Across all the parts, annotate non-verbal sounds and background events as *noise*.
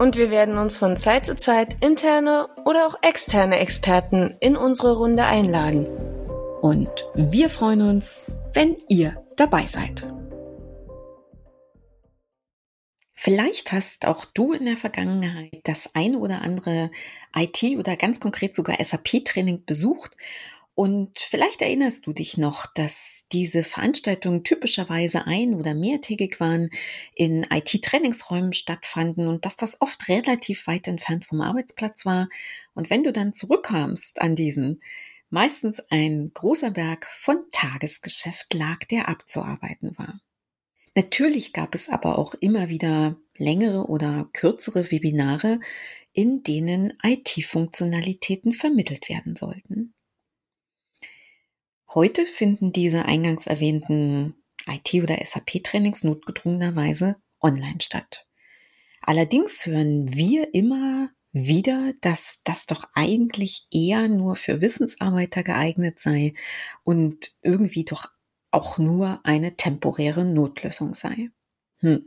Und wir werden uns von Zeit zu Zeit interne oder auch externe Experten in unsere Runde einladen. Und wir freuen uns, wenn ihr dabei seid. Vielleicht hast auch du in der Vergangenheit das ein oder andere IT oder ganz konkret sogar SAP-Training besucht und vielleicht erinnerst du dich noch, dass diese Veranstaltungen typischerweise ein- oder mehrtägig waren, in IT-Trainingsräumen stattfanden und dass das oft relativ weit entfernt vom Arbeitsplatz war. Und wenn du dann zurückkamst an diesen, meistens ein großer Berg von Tagesgeschäft lag, der abzuarbeiten war. Natürlich gab es aber auch immer wieder längere oder kürzere Webinare, in denen IT-Funktionalitäten vermittelt werden sollten. Heute finden diese eingangs erwähnten IT- oder SAP-Trainings notgedrungenerweise online statt. Allerdings hören wir immer wieder, dass das doch eigentlich eher nur für Wissensarbeiter geeignet sei und irgendwie doch auch nur eine temporäre Notlösung sei. Hm.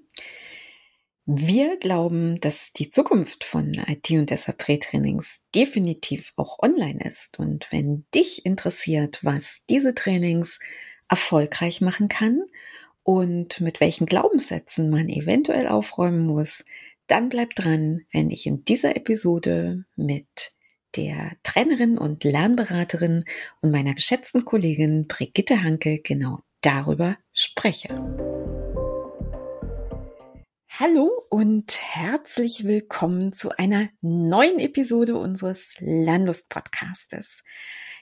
Wir glauben, dass die Zukunft von IT und SAP-Trainings definitiv auch online ist. Und wenn dich interessiert, was diese Trainings erfolgreich machen kann und mit welchen Glaubenssätzen man eventuell aufräumen muss, dann bleib dran, wenn ich in dieser Episode mit der Trainerin und Lernberaterin und meiner geschätzten Kollegin Brigitte Hanke genau darüber spreche. Hallo und herzlich willkommen zu einer neuen Episode unseres Lernlust-Podcastes.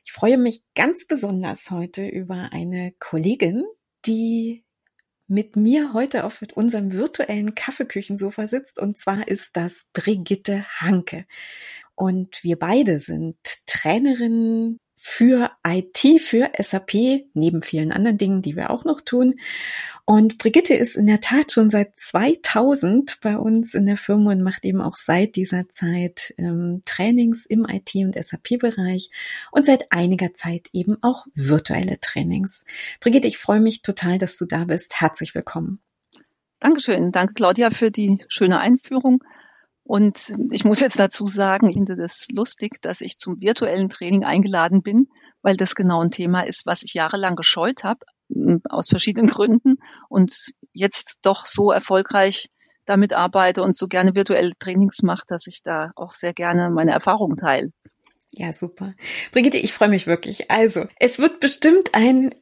Ich freue mich ganz besonders heute über eine Kollegin, die mit mir heute auf unserem virtuellen Kaffeeküchensofa sitzt. Und zwar ist das Brigitte Hanke. Und wir beide sind Trainerinnen für IT, für SAP, neben vielen anderen Dingen, die wir auch noch tun. Und Brigitte ist in der Tat schon seit 2000 bei uns in der Firma und macht eben auch seit dieser Zeit ähm, Trainings im IT- und SAP-Bereich und seit einiger Zeit eben auch virtuelle Trainings. Brigitte, ich freue mich total, dass du da bist. Herzlich willkommen. Dankeschön. Danke, Claudia, für die schöne Einführung. Und ich muss jetzt dazu sagen, ich finde das lustig, dass ich zum virtuellen Training eingeladen bin, weil das genau ein Thema ist, was ich jahrelang gescheut habe, aus verschiedenen Gründen und jetzt doch so erfolgreich damit arbeite und so gerne virtuelle Trainings mache, dass ich da auch sehr gerne meine Erfahrungen teile. Ja, super. Brigitte, ich freue mich wirklich. Also, es wird bestimmt ein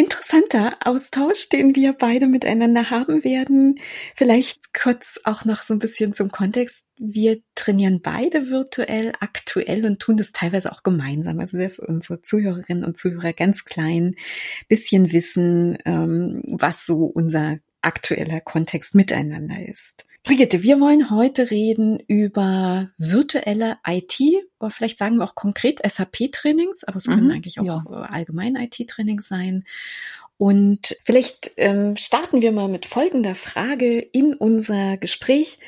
interessanter Austausch, den wir beide miteinander haben werden. Vielleicht kurz auch noch so ein bisschen zum Kontext. Wir trainieren beide virtuell aktuell und tun das teilweise auch gemeinsam. Also dass unsere Zuhörerinnen und Zuhörer ganz klein bisschen wissen, ähm, was so unser aktueller Kontext miteinander ist. Brigitte, wir wollen heute reden über virtuelle IT, oder vielleicht sagen wir auch konkret SAP-Trainings, aber es können mhm, eigentlich auch ja. allgemein IT-Trainings sein. Und vielleicht ähm, starten wir mal mit folgender Frage in unser Gespräch.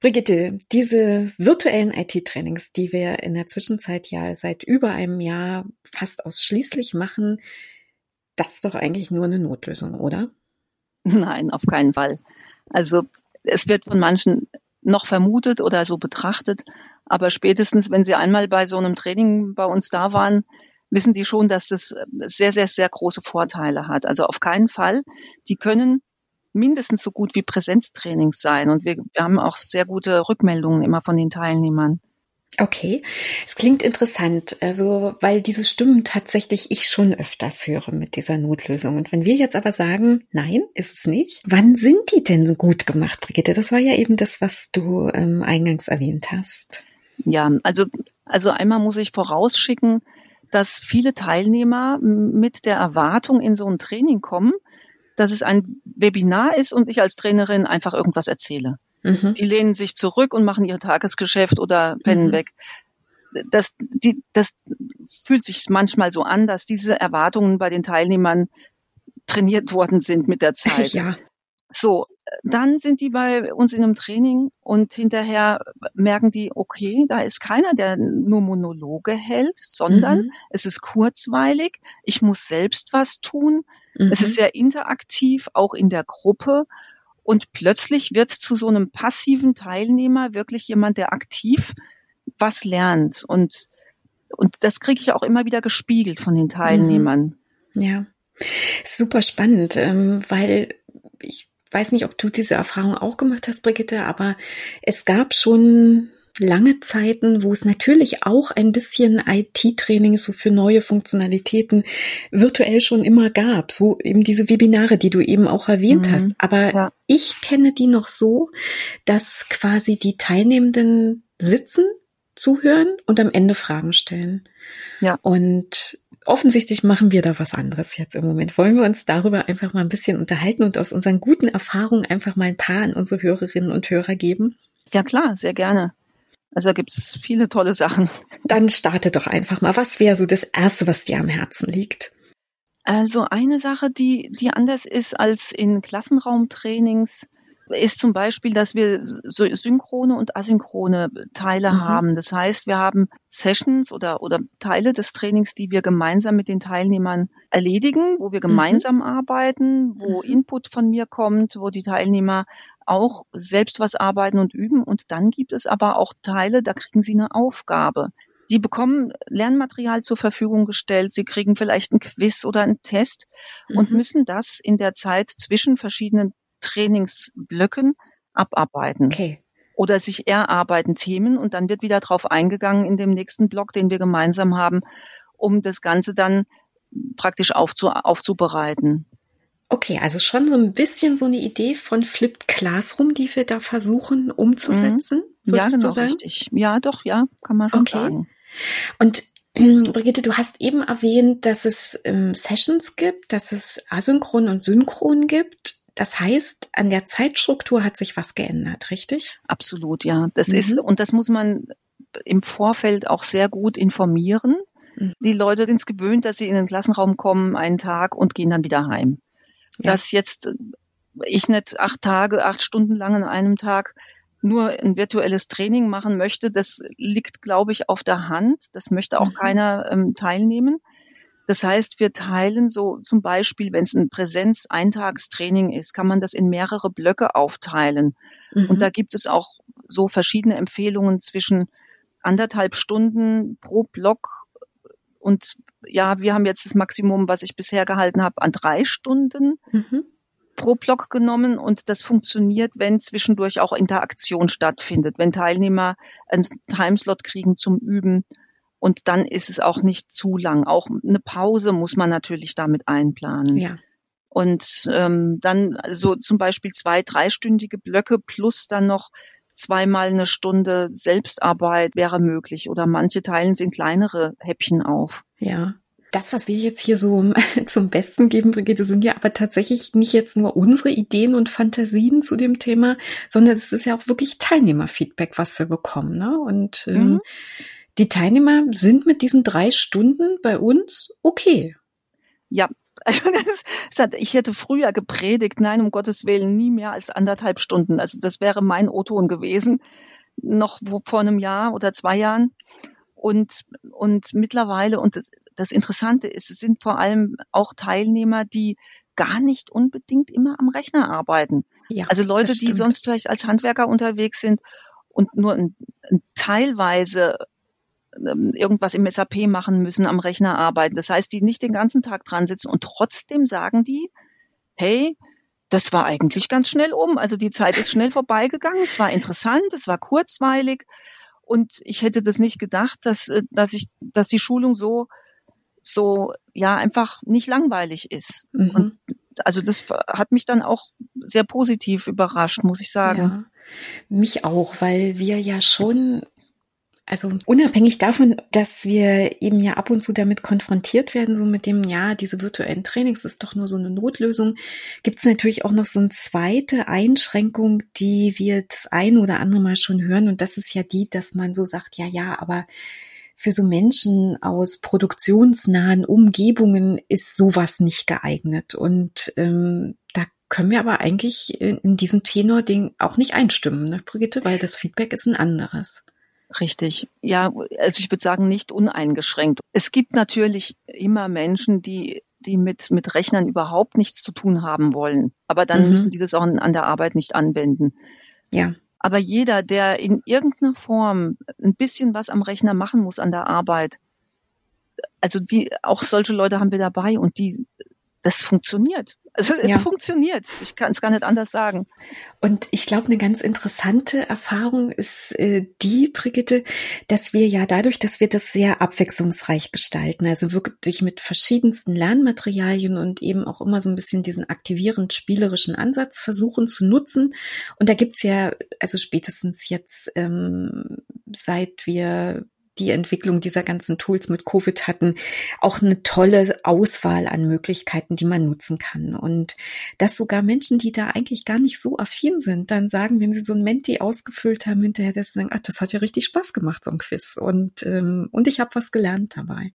Brigitte, diese virtuellen IT-Trainings, die wir in der Zwischenzeit ja seit über einem Jahr fast ausschließlich machen, das ist doch eigentlich nur eine Notlösung, oder? Nein, auf keinen Fall. Also es wird von manchen noch vermutet oder so betrachtet, aber spätestens, wenn sie einmal bei so einem Training bei uns da waren, wissen die schon, dass das sehr, sehr, sehr große Vorteile hat. Also auf keinen Fall. Die können mindestens so gut wie Präsenztrainings sein. Und wir, wir haben auch sehr gute Rückmeldungen immer von den Teilnehmern. Okay, es klingt interessant, also weil diese Stimmen tatsächlich ich schon öfters höre mit dieser Notlösung. Und wenn wir jetzt aber sagen, nein, ist es nicht, wann sind die denn gut gemacht, Brigitte? Das war ja eben das, was du ähm, eingangs erwähnt hast. Ja, also also einmal muss ich vorausschicken, dass viele Teilnehmer mit der Erwartung in so ein Training kommen, dass es ein Webinar ist und ich als Trainerin einfach irgendwas erzähle. Mhm. Die lehnen sich zurück und machen ihr Tagesgeschäft oder pennen mhm. weg. das, die, das fühlt sich manchmal so an, dass diese Erwartungen bei den Teilnehmern trainiert worden sind mit der Zeit. Ja. So, dann sind die bei uns in einem Training und hinterher merken die, okay, da ist keiner, der nur Monologe hält, sondern mhm. es ist kurzweilig, ich muss selbst was tun, mhm. es ist sehr interaktiv, auch in der Gruppe und plötzlich wird zu so einem passiven Teilnehmer wirklich jemand, der aktiv was lernt und und das kriege ich auch immer wieder gespiegelt von den mhm. Teilnehmern. Ja, super spannend, ähm, weil ich weiß nicht, ob du diese Erfahrung auch gemacht hast, Brigitte, aber es gab schon lange Zeiten, wo es natürlich auch ein bisschen IT-Training so für neue Funktionalitäten virtuell schon immer gab. So eben diese Webinare, die du eben auch erwähnt mhm. hast. Aber ja. ich kenne die noch so, dass quasi die Teilnehmenden sitzen, zuhören und am Ende Fragen stellen. Ja. Und offensichtlich machen wir da was anderes jetzt im Moment. Wollen wir uns darüber einfach mal ein bisschen unterhalten und aus unseren guten Erfahrungen einfach mal ein paar an unsere Hörerinnen und Hörer geben? Ja klar, sehr gerne. Also da gibt's viele tolle Sachen. Dann starte doch einfach mal. Was wäre so das Erste, was dir am Herzen liegt? Also eine Sache, die, die anders ist als in Klassenraumtrainings, ist zum Beispiel, dass wir so synchrone und asynchrone Teile mhm. haben. Das heißt, wir haben Sessions oder, oder Teile des Trainings, die wir gemeinsam mit den Teilnehmern erledigen, wo wir mhm. gemeinsam mhm. arbeiten, wo mhm. Input von mir kommt, wo die Teilnehmer auch selbst was arbeiten und üben. Und dann gibt es aber auch Teile, da kriegen sie eine Aufgabe. Sie bekommen Lernmaterial zur Verfügung gestellt, sie kriegen vielleicht ein Quiz oder einen Test und mhm. müssen das in der Zeit zwischen verschiedenen Trainingsblöcken abarbeiten. Okay. Oder sich erarbeiten Themen und dann wird wieder drauf eingegangen in dem nächsten Block, den wir gemeinsam haben, um das Ganze dann praktisch aufzu aufzubereiten. Okay, also schon so ein bisschen so eine Idee von Flipped Classroom, die wir da versuchen umzusetzen, mhm. ja, genau, du sagen? Richtig. Ja, doch, ja, kann man schon okay. sagen. Und Brigitte, du hast eben erwähnt, dass es ähm, Sessions gibt, dass es asynchron und synchron gibt. Das heißt, an der Zeitstruktur hat sich was geändert, richtig? Absolut, ja. Das mhm. ist, und das muss man im Vorfeld auch sehr gut informieren. Mhm. Die Leute sind es gewöhnt, dass sie in den Klassenraum kommen, einen Tag und gehen dann wieder heim. Ja. Dass jetzt ich nicht acht Tage, acht Stunden lang an einem Tag nur ein virtuelles Training machen möchte, das liegt, glaube ich, auf der Hand. Das möchte auch mhm. keiner ähm, teilnehmen. Das heißt, wir teilen so zum Beispiel, wenn es ein Präsenz-Eintagstraining ist, kann man das in mehrere Blöcke aufteilen. Mhm. Und da gibt es auch so verschiedene Empfehlungen zwischen anderthalb Stunden pro Block und ja, wir haben jetzt das Maximum, was ich bisher gehalten habe, an drei Stunden mhm. pro Block genommen und das funktioniert, wenn zwischendurch auch Interaktion stattfindet, wenn Teilnehmer einen Timeslot kriegen zum Üben und dann ist es auch nicht zu lang. Auch eine Pause muss man natürlich damit einplanen. Ja. Und ähm, dann so also zum Beispiel zwei, dreistündige Blöcke plus dann noch zweimal eine Stunde Selbstarbeit wäre möglich. Oder manche teilen es in kleinere Häppchen auf. Ja. Das, was wir jetzt hier so *laughs* zum Besten geben, Brigitte, sind ja aber tatsächlich nicht jetzt nur unsere Ideen und Fantasien zu dem Thema, sondern es ist ja auch wirklich Teilnehmerfeedback, was wir bekommen. Ne? Und ähm, mhm die Teilnehmer sind mit diesen drei Stunden bei uns okay. Ja, also *laughs* das, ich hätte früher gepredigt, nein, um Gottes Willen, nie mehr als anderthalb Stunden. Also das wäre mein O-Ton gewesen, noch vor einem Jahr oder zwei Jahren. Und, und mittlerweile, und das, das Interessante ist, es sind vor allem auch Teilnehmer, die gar nicht unbedingt immer am Rechner arbeiten. Ja, also Leute, die sonst vielleicht als Handwerker unterwegs sind und nur ein, ein teilweise irgendwas im SAP machen müssen, am Rechner arbeiten. Das heißt, die nicht den ganzen Tag dran sitzen und trotzdem sagen die, hey, das war eigentlich ganz schnell um. Also die Zeit ist schnell vorbeigegangen. Es war interessant, es war kurzweilig. Und ich hätte das nicht gedacht, dass, äh, dass ich, dass die Schulung so, so, ja, einfach nicht langweilig ist. Mhm. Und also das hat mich dann auch sehr positiv überrascht, muss ich sagen. Ja, mich auch, weil wir ja schon also unabhängig davon, dass wir eben ja ab und zu damit konfrontiert werden, so mit dem, ja, diese virtuellen Trainings ist doch nur so eine Notlösung, gibt es natürlich auch noch so eine zweite Einschränkung, die wir das ein oder andere Mal schon hören. Und das ist ja die, dass man so sagt, ja, ja, aber für so Menschen aus produktionsnahen Umgebungen ist sowas nicht geeignet. Und ähm, da können wir aber eigentlich in, in diesem Tenor-Ding auch nicht einstimmen, ne, Brigitte, weil das Feedback ist ein anderes. Richtig. Ja, also ich würde sagen, nicht uneingeschränkt. Es gibt natürlich immer Menschen, die die mit, mit Rechnern überhaupt nichts zu tun haben wollen. Aber dann mhm. müssen die das auch an der Arbeit nicht anwenden. Ja. Aber jeder, der in irgendeiner Form ein bisschen was am Rechner machen muss an der Arbeit, also die, auch solche Leute haben wir dabei und die, das funktioniert. Also es ja. funktioniert. Ich kann es gar nicht anders sagen. Und ich glaube, eine ganz interessante Erfahrung ist äh, die, Brigitte, dass wir ja dadurch, dass wir das sehr abwechslungsreich gestalten, also wirklich mit verschiedensten Lernmaterialien und eben auch immer so ein bisschen diesen aktivierend spielerischen Ansatz versuchen zu nutzen. Und da gibt's ja, also spätestens jetzt, ähm, seit wir die Entwicklung dieser ganzen Tools mit Covid hatten, auch eine tolle Auswahl an Möglichkeiten, die man nutzen kann. Und dass sogar Menschen, die da eigentlich gar nicht so affin sind, dann sagen, wenn sie so ein Menti ausgefüllt haben, hinterher, dass sie sagen, ach, das hat ja richtig Spaß gemacht, so ein Quiz. Und, ähm, und ich habe was gelernt dabei.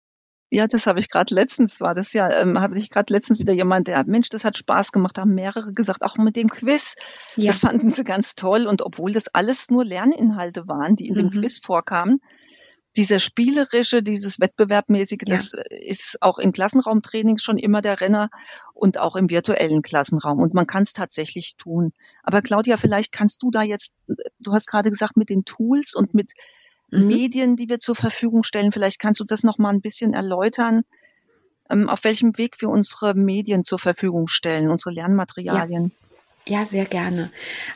Ja, das habe ich gerade letztens, war das ja, ähm, habe ich gerade letztens wieder jemand, der, Mensch, das hat Spaß gemacht, haben mehrere gesagt, auch mit dem Quiz. Ja. Das fanden sie ganz toll. Und obwohl das alles nur Lerninhalte waren, die in dem mhm. Quiz vorkamen, dieser spielerische, dieses Wettbewerbmäßige, ja. das ist auch in Klassenraumtrainings schon immer der Renner und auch im virtuellen Klassenraum. Und man kann es tatsächlich tun. Aber Claudia, vielleicht kannst du da jetzt, du hast gerade gesagt, mit den Tools und mit mhm. Medien, die wir zur Verfügung stellen, vielleicht kannst du das noch mal ein bisschen erläutern, ähm, auf welchem Weg wir unsere Medien zur Verfügung stellen, unsere Lernmaterialien. Ja. Ja, sehr gerne.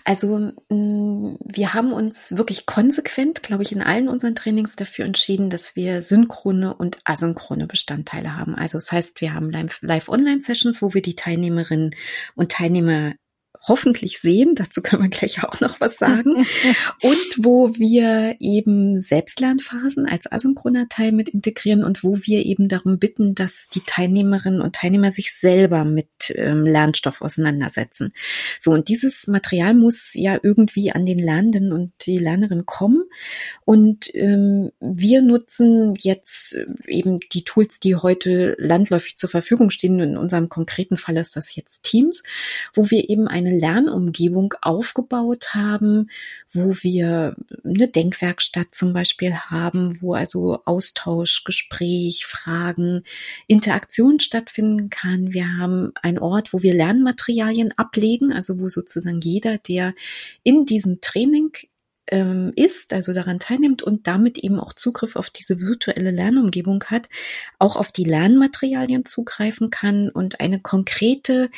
Also mm, wir haben uns wirklich konsequent, glaube ich, in allen unseren Trainings dafür entschieden, dass wir synchrone und asynchrone Bestandteile haben. Also das heißt, wir haben Live-Online-Sessions, wo wir die Teilnehmerinnen und Teilnehmer hoffentlich sehen. Dazu können wir gleich auch noch was sagen. *laughs* und wo wir eben Selbstlernphasen als asynchroner Teil mit integrieren und wo wir eben darum bitten, dass die Teilnehmerinnen und Teilnehmer sich selber mit ähm, Lernstoff auseinandersetzen. So, und dieses Material muss ja irgendwie an den Lernenden und die Lernerinnen kommen. Und ähm, wir nutzen jetzt äh, eben die Tools, die heute landläufig zur Verfügung stehen. In unserem konkreten Fall ist das jetzt Teams, wo wir eben eine Lernumgebung aufgebaut haben, wo wir eine Denkwerkstatt zum Beispiel haben, wo also Austausch, Gespräch, Fragen, Interaktion stattfinden kann. Wir haben einen Ort, wo wir Lernmaterialien ablegen, also wo sozusagen jeder, der in diesem Training ähm, ist, also daran teilnimmt und damit eben auch Zugriff auf diese virtuelle Lernumgebung hat, auch auf die Lernmaterialien zugreifen kann und eine konkrete,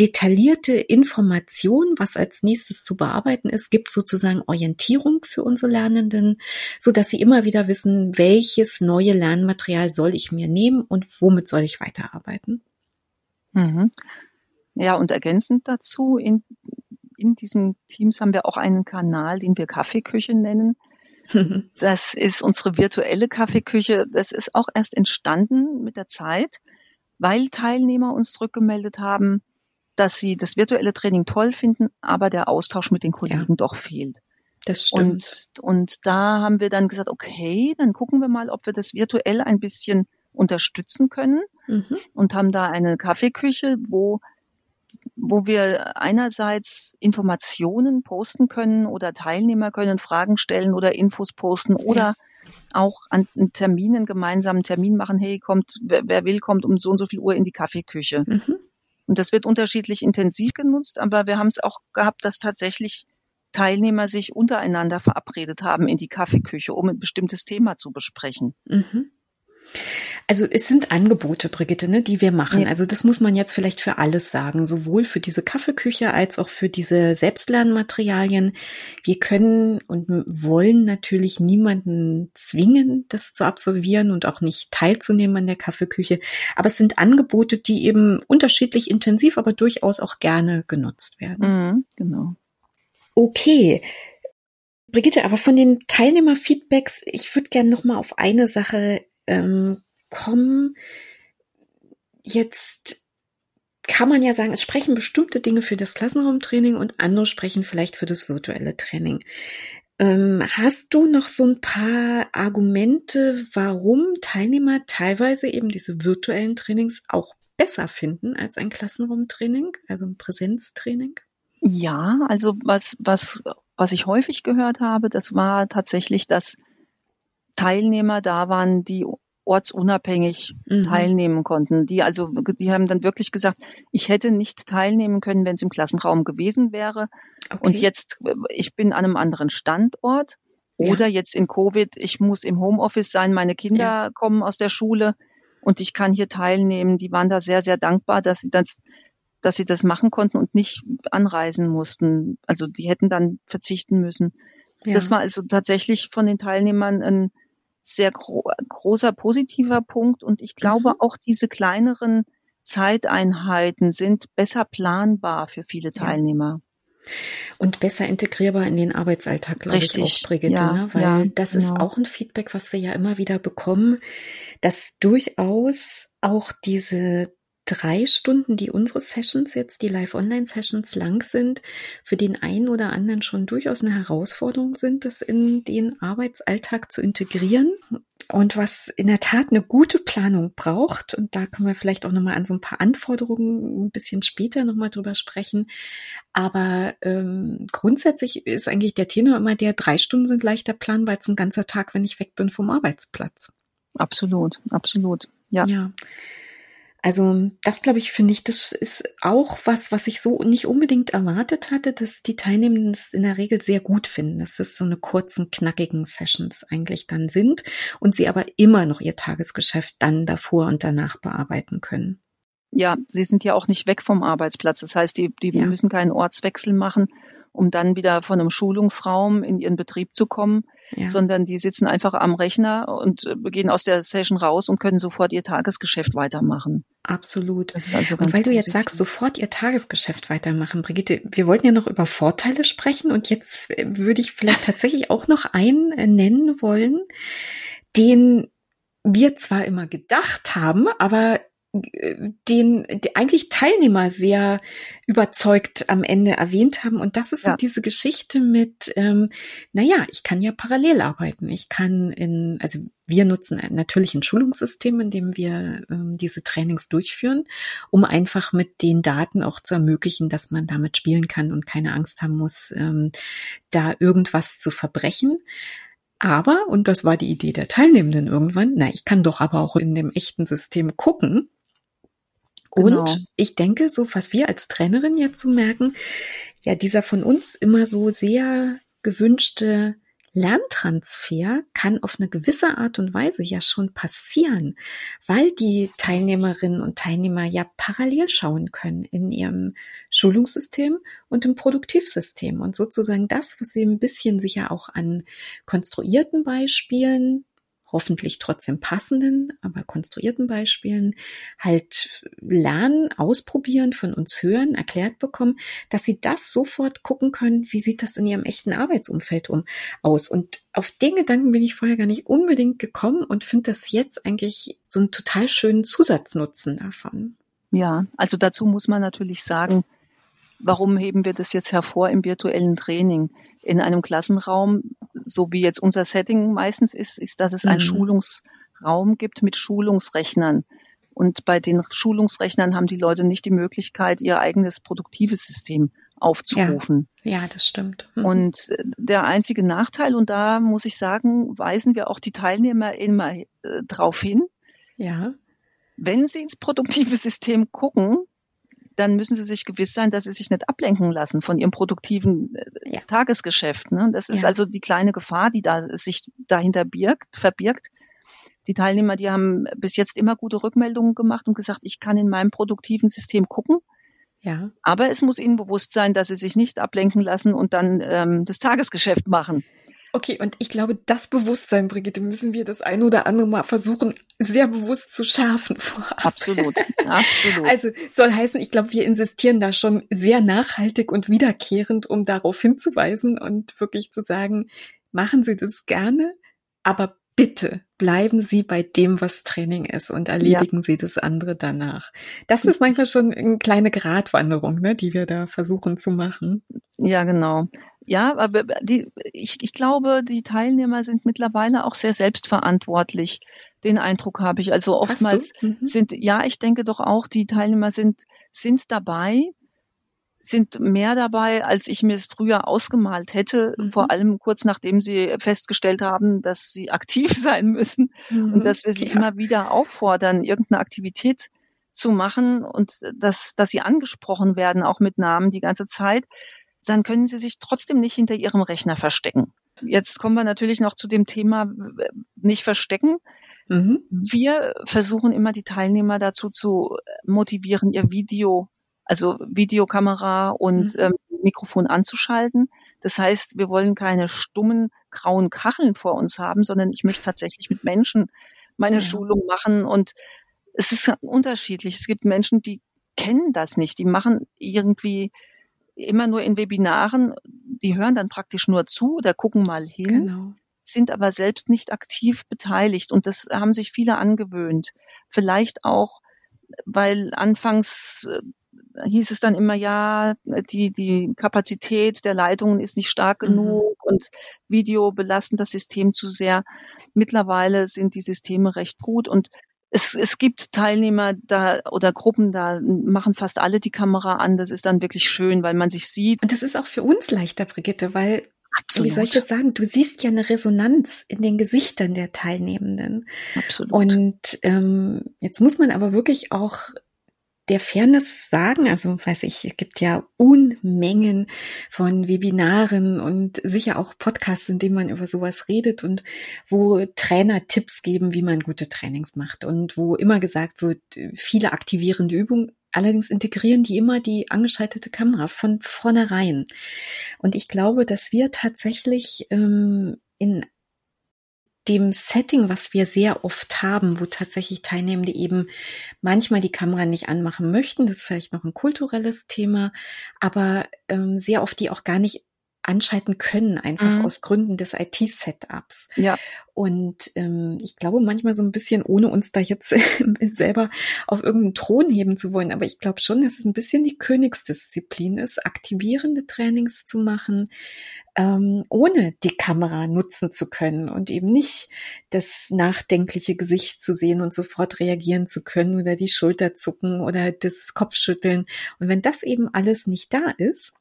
detaillierte Information, was als nächstes zu bearbeiten ist, gibt sozusagen Orientierung für unsere Lernenden, so dass sie immer wieder wissen, welches neue Lernmaterial soll ich mir nehmen und womit soll ich weiterarbeiten. Mhm. Ja, und ergänzend dazu, in in diesen Teams haben wir auch einen Kanal, den wir Kaffeeküche nennen. *laughs* Das ist unsere virtuelle Kaffeeküche. Das ist auch erst entstanden mit der Zeit, weil Teilnehmer uns zurückgemeldet haben, dass sie das virtuelle Training toll finden, aber der Austausch mit den Kollegen ja. doch fehlt. Das stimmt. Und, und da haben wir dann gesagt, okay, dann gucken wir mal, ob wir das virtuell ein bisschen unterstützen können mhm. und haben da eine Kaffeeküche, wo wo wir einerseits Informationen posten können oder Teilnehmer können Fragen stellen oder Infos posten oder auch an Terminen gemeinsam einen Termin machen, hey, kommt, wer, wer, will, kommt um so und so viel Uhr in die Kaffeeküche. Mhm. Und das wird unterschiedlich intensiv genutzt, aber wir haben es auch gehabt, dass tatsächlich Teilnehmer sich untereinander verabredet haben in die Kaffeeküche, um ein bestimmtes Thema zu besprechen. Mhm. Also es sind Angebote, Brigitte, ne, die wir machen. Ja. Also das muss man jetzt vielleicht für alles sagen, sowohl für diese Kaffeeküche als auch für diese Selbstlernmaterialien. Wir können und wollen natürlich niemanden zwingen, das zu absolvieren und auch nicht teilzunehmen an der Kaffeeküche. Aber es sind Angebote, die eben unterschiedlich intensiv, aber durchaus auch gerne genutzt werden. Mhm, genau. Okay. Brigitte, aber von den Teilnehmerfeedbacks, ich würde gerne noch mal auf eine Sache ähm, kommen. Jetzt kann man ja sagen, es sprechen bestimmte Dinge für das Klassenraumtraining und andere sprechen vielleicht für das virtuelle Training. Ähm, hast du noch so ein paar Argumente, warum Teilnehmer teilweise eben diese virtuellen Trainings auch besser finden als ein Klassenraumtraining, also ein Präsenztraining? Ja, also was, was, was ich häufig gehört habe, das war tatsächlich, dass Teilnehmer da waren, die ortsunabhängig mhm. teilnehmen konnten. Die also, die haben dann wirklich gesagt, ich hätte nicht teilnehmen können, wenn es im Klassenraum gewesen wäre. Okay. Und jetzt, ich bin an einem anderen Standort. Oder ja. jetzt in Covid, ich muss im Homeoffice sein, meine Kinder ja. kommen aus der Schule und ich kann hier teilnehmen. Die waren da sehr, sehr dankbar, dass sie das, dass sie das machen konnten und nicht anreisen mussten. Also die hätten dann verzichten müssen. Ja. Das war also tatsächlich von den Teilnehmern ein sehr gro großer positiver Punkt. Und ich glaube, mhm. auch diese kleineren Zeiteinheiten sind besser planbar für viele Teilnehmer. Und besser integrierbar in den Arbeitsalltag, glaube ich auch, Brigitte, ja, ne? weil ja, das genau. ist auch ein Feedback, was wir ja immer wieder bekommen, dass durchaus auch diese drei Stunden, die unsere Sessions jetzt, die Live-Online-Sessions lang sind, für den einen oder anderen schon durchaus eine Herausforderung sind, das in den Arbeitsalltag zu integrieren. Und was in der Tat eine gute Planung braucht, und da können wir vielleicht auch nochmal an so ein paar Anforderungen ein bisschen später nochmal drüber sprechen. Aber ähm, grundsätzlich ist eigentlich der Tenor immer der, drei Stunden sind leichter planbar als ein ganzer Tag, wenn ich weg bin vom Arbeitsplatz. Absolut, absolut. Ja. Ja. Also das glaube ich, finde ich, das ist auch was, was ich so nicht unbedingt erwartet hatte, dass die Teilnehmenden es in der Regel sehr gut finden, dass es so eine kurzen, knackigen Sessions eigentlich dann sind und sie aber immer noch ihr Tagesgeschäft dann davor und danach bearbeiten können. Ja, sie sind ja auch nicht weg vom Arbeitsplatz. Das heißt, die, die ja. müssen keinen Ortswechsel machen um dann wieder von einem Schulungsraum in ihren Betrieb zu kommen, ja. sondern die sitzen einfach am Rechner und äh, gehen aus der Session raus und können sofort ihr Tagesgeschäft weitermachen. Absolut. Also und weil positiv. du jetzt sagst, sofort ihr Tagesgeschäft weitermachen, Brigitte, wir wollten ja noch über Vorteile sprechen und jetzt äh, würde ich vielleicht tatsächlich auch noch einen äh, nennen wollen, den wir zwar immer gedacht haben, aber den die eigentlich Teilnehmer sehr überzeugt am Ende erwähnt haben. Und das ist ja. so diese Geschichte mit, ähm, naja, ich kann ja parallel arbeiten. Ich kann in, also wir nutzen natürlich ein Schulungssystem, in dem wir ähm, diese Trainings durchführen, um einfach mit den Daten auch zu ermöglichen, dass man damit spielen kann und keine Angst haben muss, ähm, da irgendwas zu verbrechen. Aber, und das war die Idee der Teilnehmenden irgendwann, na, ich kann doch aber auch in dem echten System gucken, Genau. Und ich denke, so was wir als Trainerin jetzt so merken, ja, dieser von uns immer so sehr gewünschte Lerntransfer kann auf eine gewisse Art und Weise ja schon passieren, weil die Teilnehmerinnen und Teilnehmer ja parallel schauen können in ihrem Schulungssystem und im Produktivsystem und sozusagen das, was sie ein bisschen sicher auch an konstruierten Beispielen hoffentlich trotzdem passenden, aber konstruierten Beispielen halt lernen, ausprobieren, von uns hören, erklärt bekommen, dass sie das sofort gucken können, wie sieht das in ihrem echten Arbeitsumfeld um aus. Und auf den Gedanken bin ich vorher gar nicht unbedingt gekommen und finde das jetzt eigentlich so einen total schönen Zusatznutzen davon. Ja, also dazu muss man natürlich sagen, warum heben wir das jetzt hervor im virtuellen Training? In einem Klassenraum, so wie jetzt unser Setting meistens ist, ist, dass es einen mhm. Schulungsraum gibt mit Schulungsrechnern. Und bei den Schulungsrechnern haben die Leute nicht die Möglichkeit, ihr eigenes produktives System aufzurufen. Ja, ja das stimmt. Mhm. Und äh, der einzige Nachteil, und da muss ich sagen, weisen wir auch die Teilnehmer immer äh, drauf hin. Ja. Wenn sie ins produktive System gucken, dann müssen sie sich gewiss sein, dass sie sich nicht ablenken lassen von ihrem produktiven äh, ja. Tagesgeschäft. Ne? Das ist ja. also die kleine Gefahr, die da sich dahinter birgt, verbirgt. Die Teilnehmer, die haben bis jetzt immer gute Rückmeldungen gemacht und gesagt, ich kann in meinem produktiven System gucken. Ja. Aber es muss ihnen bewusst sein, dass sie sich nicht ablenken lassen und dann ähm, das Tagesgeschäft machen. Okay, und ich glaube, das Bewusstsein, Brigitte, müssen wir das ein oder andere Mal versuchen, sehr bewusst zu schärfen vorab. Absolut, *laughs* absolut. Also soll heißen, ich glaube, wir insistieren da schon sehr nachhaltig und wiederkehrend, um darauf hinzuweisen und wirklich zu sagen, machen Sie das gerne, aber bitte bleiben Sie bei dem, was Training ist und erledigen ja. Sie das andere danach. Das ist manchmal schon eine kleine Gratwanderung, ne, die wir da versuchen zu machen. Ja, genau. Ja, aber die, ich, ich glaube, die Teilnehmer sind mittlerweile auch sehr selbstverantwortlich. Den Eindruck habe ich. Also oftmals mhm. sind, ja, ich denke doch auch, die Teilnehmer sind, sind dabei, sind mehr dabei, als ich mir es früher ausgemalt hätte, mhm. vor allem kurz nachdem sie festgestellt haben, dass sie aktiv *laughs* sein müssen mhm. und dass wir sie ja. immer wieder auffordern, irgendeine Aktivität zu machen und dass, dass sie angesprochen werden, auch mit Namen die ganze Zeit, dann können sie sich trotzdem nicht hinter ihrem Rechner verstecken. Jetzt kommen wir natürlich noch zu dem Thema nicht verstecken. Mhm. Wir versuchen immer die Teilnehmer dazu zu motivieren, ihr Video also Videokamera und mhm. ähm, Mikrofon anzuschalten. Das heißt, wir wollen keine stummen grauen Kacheln vor uns haben, sondern ich möchte tatsächlich mit Menschen meine ja. Schulung machen und es ist unterschiedlich. Es gibt Menschen, die kennen das nicht. Die machen irgendwie immer nur in Webinaren, die hören dann praktisch nur zu oder gucken mal hin, genau. sind aber selbst nicht aktiv beteiligt. Und das haben sich viele angewöhnt. Vielleicht auch, weil anfangs äh, hieß es dann immer, ja, die, die Kapazität der Leitungen ist nicht stark mhm. genug mhm. und Video belasten das System zu sehr. Mittlerweile sind die Systeme recht gut und es, es gibt Teilnehmer da oder Gruppen, da machen fast alle die Kamera an. Das ist dann wirklich schön, weil man sich sieht. Und das ist auch für uns leichter, Brigitte, weil Absolut. Wie soll ich das sagen? Du siehst ja eine Resonanz in den Gesichtern der Teilnehmenden. Absolut. Und ähm, jetzt muss man aber wirklich auch der Fairness sagen, also weiß ich, es gibt ja Unmengen von Webinaren und sicher auch Podcasts, in denen man über sowas redet und wo Trainer Tipps geben, wie man gute Trainings macht und wo immer gesagt wird, viele aktivierende Übungen, allerdings integrieren die immer die angeschaltete Kamera von vornherein. Und ich glaube, dass wir tatsächlich ähm, in dem Setting, was wir sehr oft haben, wo tatsächlich Teilnehmende eben manchmal die Kamera nicht anmachen möchten, das ist vielleicht noch ein kulturelles Thema, aber ähm, sehr oft die auch gar nicht anschalten können, einfach mhm. aus Gründen des IT-Setups. Ja. Und ähm, ich glaube manchmal so ein bisschen, ohne uns da jetzt *laughs* selber auf irgendeinen Thron heben zu wollen, aber ich glaube schon, dass es ein bisschen die Königsdisziplin ist, aktivierende Trainings zu machen, ähm, ohne die Kamera nutzen zu können und eben nicht das nachdenkliche Gesicht zu sehen und sofort reagieren zu können oder die Schulter zucken oder das Kopfschütteln. Und wenn das eben alles nicht da ist,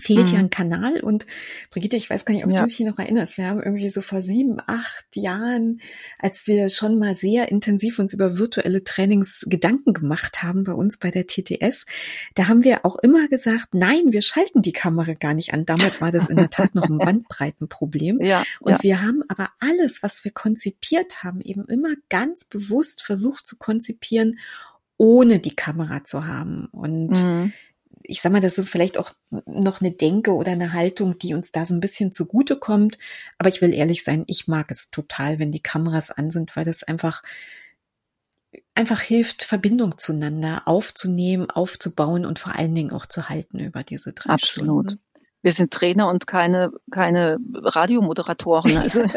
fehlt mhm. ja ein Kanal. Und Brigitte, ich weiß gar nicht, ob ja. du dich noch erinnerst. Wir haben irgendwie so vor sieben, acht Jahren, als wir schon mal sehr intensiv uns über virtuelle Trainings Gedanken gemacht haben bei uns bei der TTS, da haben wir auch immer gesagt, nein, wir schalten die Kamera gar nicht an. Damals war das in der Tat noch ein *laughs* Bandbreitenproblem. Ja, und ja. wir haben aber alles, was wir konzipiert haben, eben immer ganz bewusst versucht zu konzipieren, ohne die Kamera zu haben. Und mhm ich sag mal, das ist vielleicht auch noch eine Denke oder eine Haltung, die uns da so ein bisschen zugute kommt. Aber ich will ehrlich sein, ich mag es total, wenn die Kameras an sind, weil das einfach einfach hilft, Verbindung zueinander aufzunehmen, aufzubauen und vor allen Dingen auch zu halten über diese drei Absolut. Stunden. Wir sind Trainer und keine, keine Radiomoderatoren. Also, ja,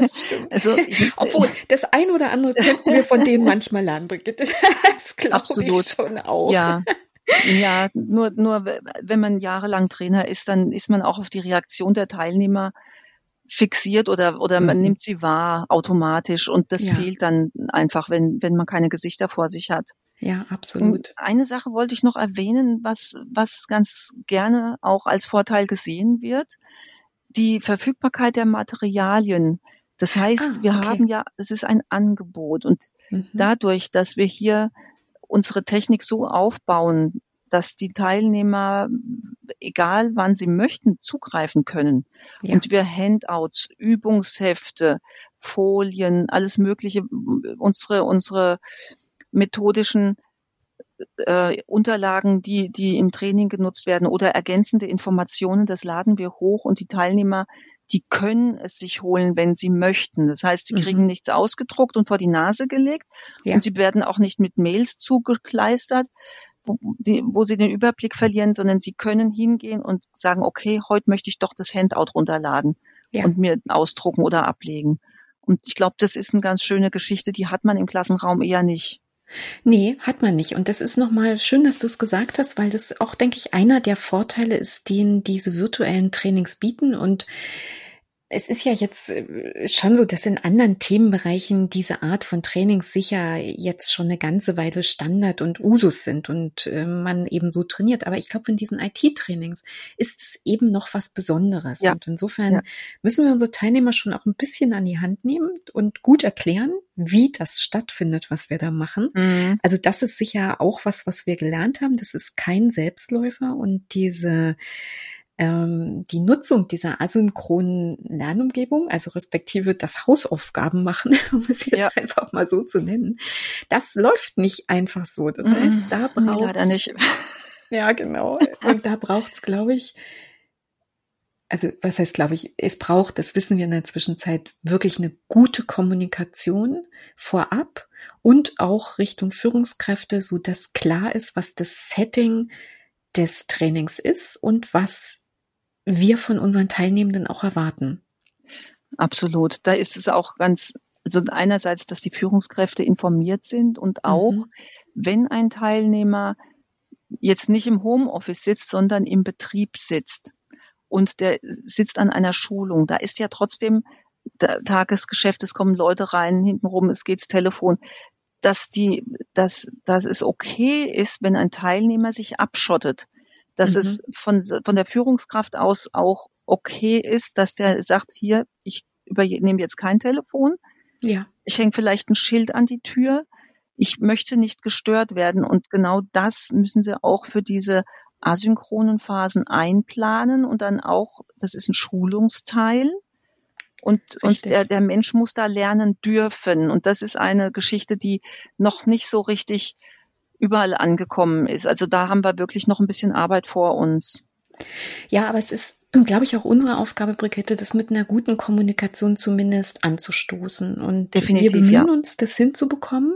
also *laughs* Obwohl, das ein oder andere könnten wir von denen manchmal lernen, Brigitte. *laughs* Das glaube ich schon auch. Ja, ja, nur, nur wenn man jahrelang Trainer ist, dann ist man auch auf die Reaktion der Teilnehmer fixiert oder, oder man mhm. nimmt sie wahr automatisch und das ja. fehlt dann einfach, wenn, wenn man keine Gesichter vor sich hat. Ja, absolut. Und eine Sache wollte ich noch erwähnen, was, was ganz gerne auch als Vorteil gesehen wird. Die Verfügbarkeit der Materialien. Das heißt, ah, wir haben ja, es ist ein Angebot und mhm. dadurch, dass wir hier unsere Technik so aufbauen, dass die Teilnehmer, egal wann sie möchten, zugreifen können. Ja. Und wir Handouts, Übungshefte, Folien, alles Mögliche, unsere, unsere methodischen äh, Unterlagen, die, die im Training genutzt werden oder ergänzende Informationen, das laden wir hoch und die Teilnehmer, die können es sich holen, wenn sie möchten. Das heißt, sie kriegen mhm. nichts ausgedruckt und vor die Nase gelegt ja. und sie werden auch nicht mit Mails zugekleistert, wo, die, wo sie den Überblick verlieren, sondern sie können hingehen und sagen, okay, heute möchte ich doch das Handout runterladen ja. und mir ausdrucken oder ablegen. Und ich glaube, das ist eine ganz schöne Geschichte, die hat man im Klassenraum eher nicht. Nee, hat man nicht. Und das ist nochmal schön, dass du es gesagt hast, weil das auch, denke ich, einer der Vorteile ist, den diese virtuellen Trainings bieten. Und es ist ja jetzt äh, schon so, dass in anderen Themenbereichen diese Art von Trainings sicher jetzt schon eine ganze Weile Standard und Usus sind und äh, man eben so trainiert. Aber ich glaube, in diesen IT-Trainings ist es eben noch was Besonderes. Ja. Und insofern ja. müssen wir unsere Teilnehmer schon auch ein bisschen an die Hand nehmen und gut erklären, wie das stattfindet, was wir da machen. Mhm. Also das ist sicher auch was, was wir gelernt haben. Das ist kein Selbstläufer und diese ähm, die Nutzung dieser asynchronen Lernumgebung, also respektive das Hausaufgaben machen, *laughs* um es jetzt ja. einfach mal so zu nennen, das läuft nicht einfach so. Das mhm. heißt, da braucht es nicht. *laughs* Ja, genau. Und da braucht es, glaube ich, also was heißt, glaube ich, es braucht, das wissen wir in der Zwischenzeit, wirklich eine gute Kommunikation vorab und auch Richtung Führungskräfte, so dass klar ist, was das Setting des Trainings ist und was wir von unseren Teilnehmenden auch erwarten. Absolut. Da ist es auch ganz, also einerseits, dass die Führungskräfte informiert sind und auch, mhm. wenn ein Teilnehmer jetzt nicht im Homeoffice sitzt, sondern im Betrieb sitzt und der sitzt an einer Schulung, da ist ja trotzdem Tagesgeschäft, es kommen Leute rein, hintenrum, es geht's Telefon, dass die, dass, dass es okay ist, wenn ein Teilnehmer sich abschottet dass mhm. es von, von der Führungskraft aus auch okay ist, dass der sagt, hier, ich übernehme jetzt kein Telefon. Ja. Ich hänge vielleicht ein Schild an die Tür. Ich möchte nicht gestört werden. Und genau das müssen sie auch für diese asynchronen Phasen einplanen und dann auch, das ist ein Schulungsteil. Und, und der, der Mensch muss da lernen dürfen. Und das ist eine Geschichte, die noch nicht so richtig überall angekommen ist. Also da haben wir wirklich noch ein bisschen Arbeit vor uns. Ja, aber es ist, glaube ich, auch unsere Aufgabe, Brigitte, das mit einer guten Kommunikation zumindest anzustoßen. Und Definitiv, wir bemühen ja. uns, das hinzubekommen.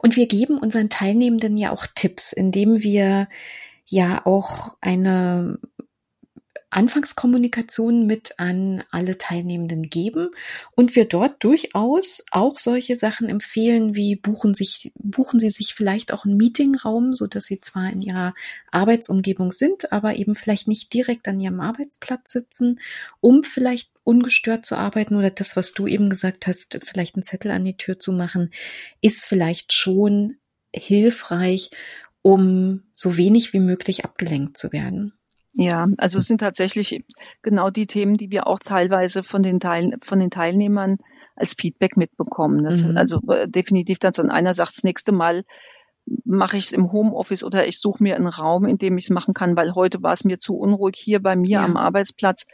Und wir geben unseren Teilnehmenden ja auch Tipps, indem wir ja auch eine Anfangskommunikation mit an alle Teilnehmenden geben und wir dort durchaus auch solche Sachen empfehlen, wie buchen sich, buchen Sie sich vielleicht auch einen Meetingraum, so dass Sie zwar in Ihrer Arbeitsumgebung sind, aber eben vielleicht nicht direkt an Ihrem Arbeitsplatz sitzen, um vielleicht ungestört zu arbeiten oder das, was du eben gesagt hast, vielleicht einen Zettel an die Tür zu machen, ist vielleicht schon hilfreich, um so wenig wie möglich abgelenkt zu werden. Ja, also es sind tatsächlich genau die Themen, die wir auch teilweise von den, Teil, von den Teilnehmern als Feedback mitbekommen. Das, mhm. Also äh, definitiv dann so einer sagt, das nächste Mal mache ich es im Homeoffice oder ich suche mir einen Raum, in dem ich es machen kann, weil heute war es mir zu unruhig hier bei mir ja. am Arbeitsplatz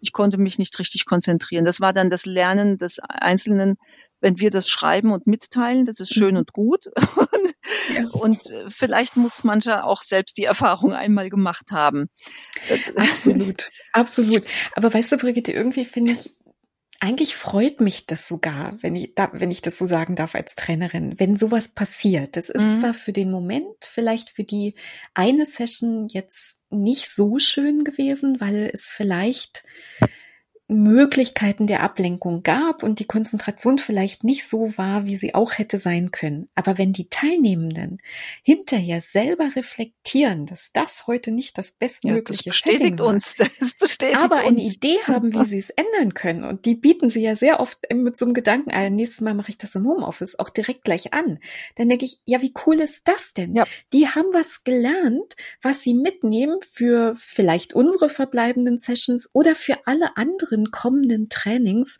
ich konnte mich nicht richtig konzentrieren. Das war dann das Lernen des Einzelnen, wenn wir das schreiben und mitteilen, das ist schön mhm. und gut. *laughs* und, ja. und äh, vielleicht muss mancher auch selbst die Erfahrung einmal gemacht haben. Absolut, absolut. Aber weißt du, Brigitte, irgendwie finde ich, eigentlich freut mich das sogar, wenn ich, da, wenn ich das so sagen darf als Trainerin, wenn sowas passiert. Das ist mhm. zwar für den Moment, vielleicht für die eine Session jetzt nicht so schön gewesen, weil es vielleicht Möglichkeiten der Ablenkung gab und die Konzentration vielleicht nicht so war, wie sie auch hätte sein können. Aber wenn die Teilnehmenden hinterher selber reflektieren, dass das heute nicht das bestmögliche ja, das Setting war, uns, *laughs* das bestätigt aber eine uns. Idee haben, wie sie es ändern können und die bieten sie ja sehr oft mit so einem Gedanken, ah, nächstes Mal mache ich das im Homeoffice auch direkt gleich an. Dann denke ich, ja, wie cool ist das denn? Ja. Die haben was gelernt, was sie mitnehmen für vielleicht unsere verbleibenden Sessions oder für alle anderen weiteren kommenden Trainings,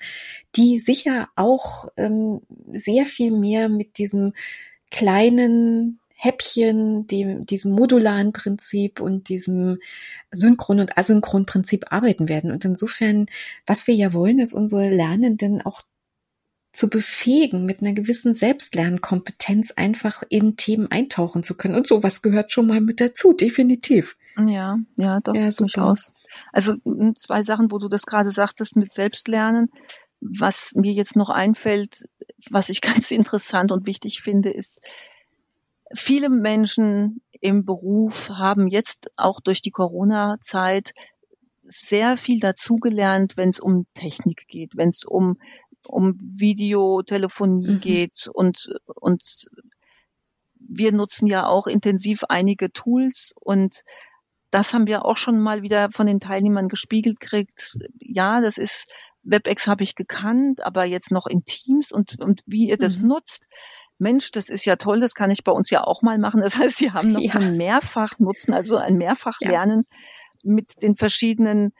die sicher auch ähm, sehr viel mehr mit diesem kleinen Häppchen, dem, diesem modularen Prinzip und diesem Synchron- und Asynchron-Prinzip arbeiten werden. Und insofern, was wir ja wollen, ist unsere Lernenden auch zu befähigen, mit einer gewissen Selbstlernkompetenz einfach in Themen eintauchen zu können. Und sowas gehört schon mal mit dazu, definitiv. Ja, ja, doch, ja, durchaus. Also zwei Sachen, wo du das gerade sagtest mit Selbstlernen. Was mir jetzt noch einfällt, was ich *laughs* ganz interessant und wichtig finde, ist, viele Menschen im Beruf haben jetzt auch durch die Corona-Zeit sehr viel dazugelernt, wenn es um Technik geht, wenn es um, um Videotelefonie mhm. geht und, und wir nutzen ja auch intensiv einige Tools und das haben wir auch schon mal wieder von den Teilnehmern gespiegelt gekriegt. Ja, das ist, WebEx habe ich gekannt, aber jetzt noch in Teams und, und wie ihr das mhm. nutzt. Mensch, das ist ja toll, das kann ich bei uns ja auch mal machen. Das heißt, sie haben noch *laughs* ja. ein Mehrfachnutzen, also ein Mehrfachlernen ja. mit den verschiedenen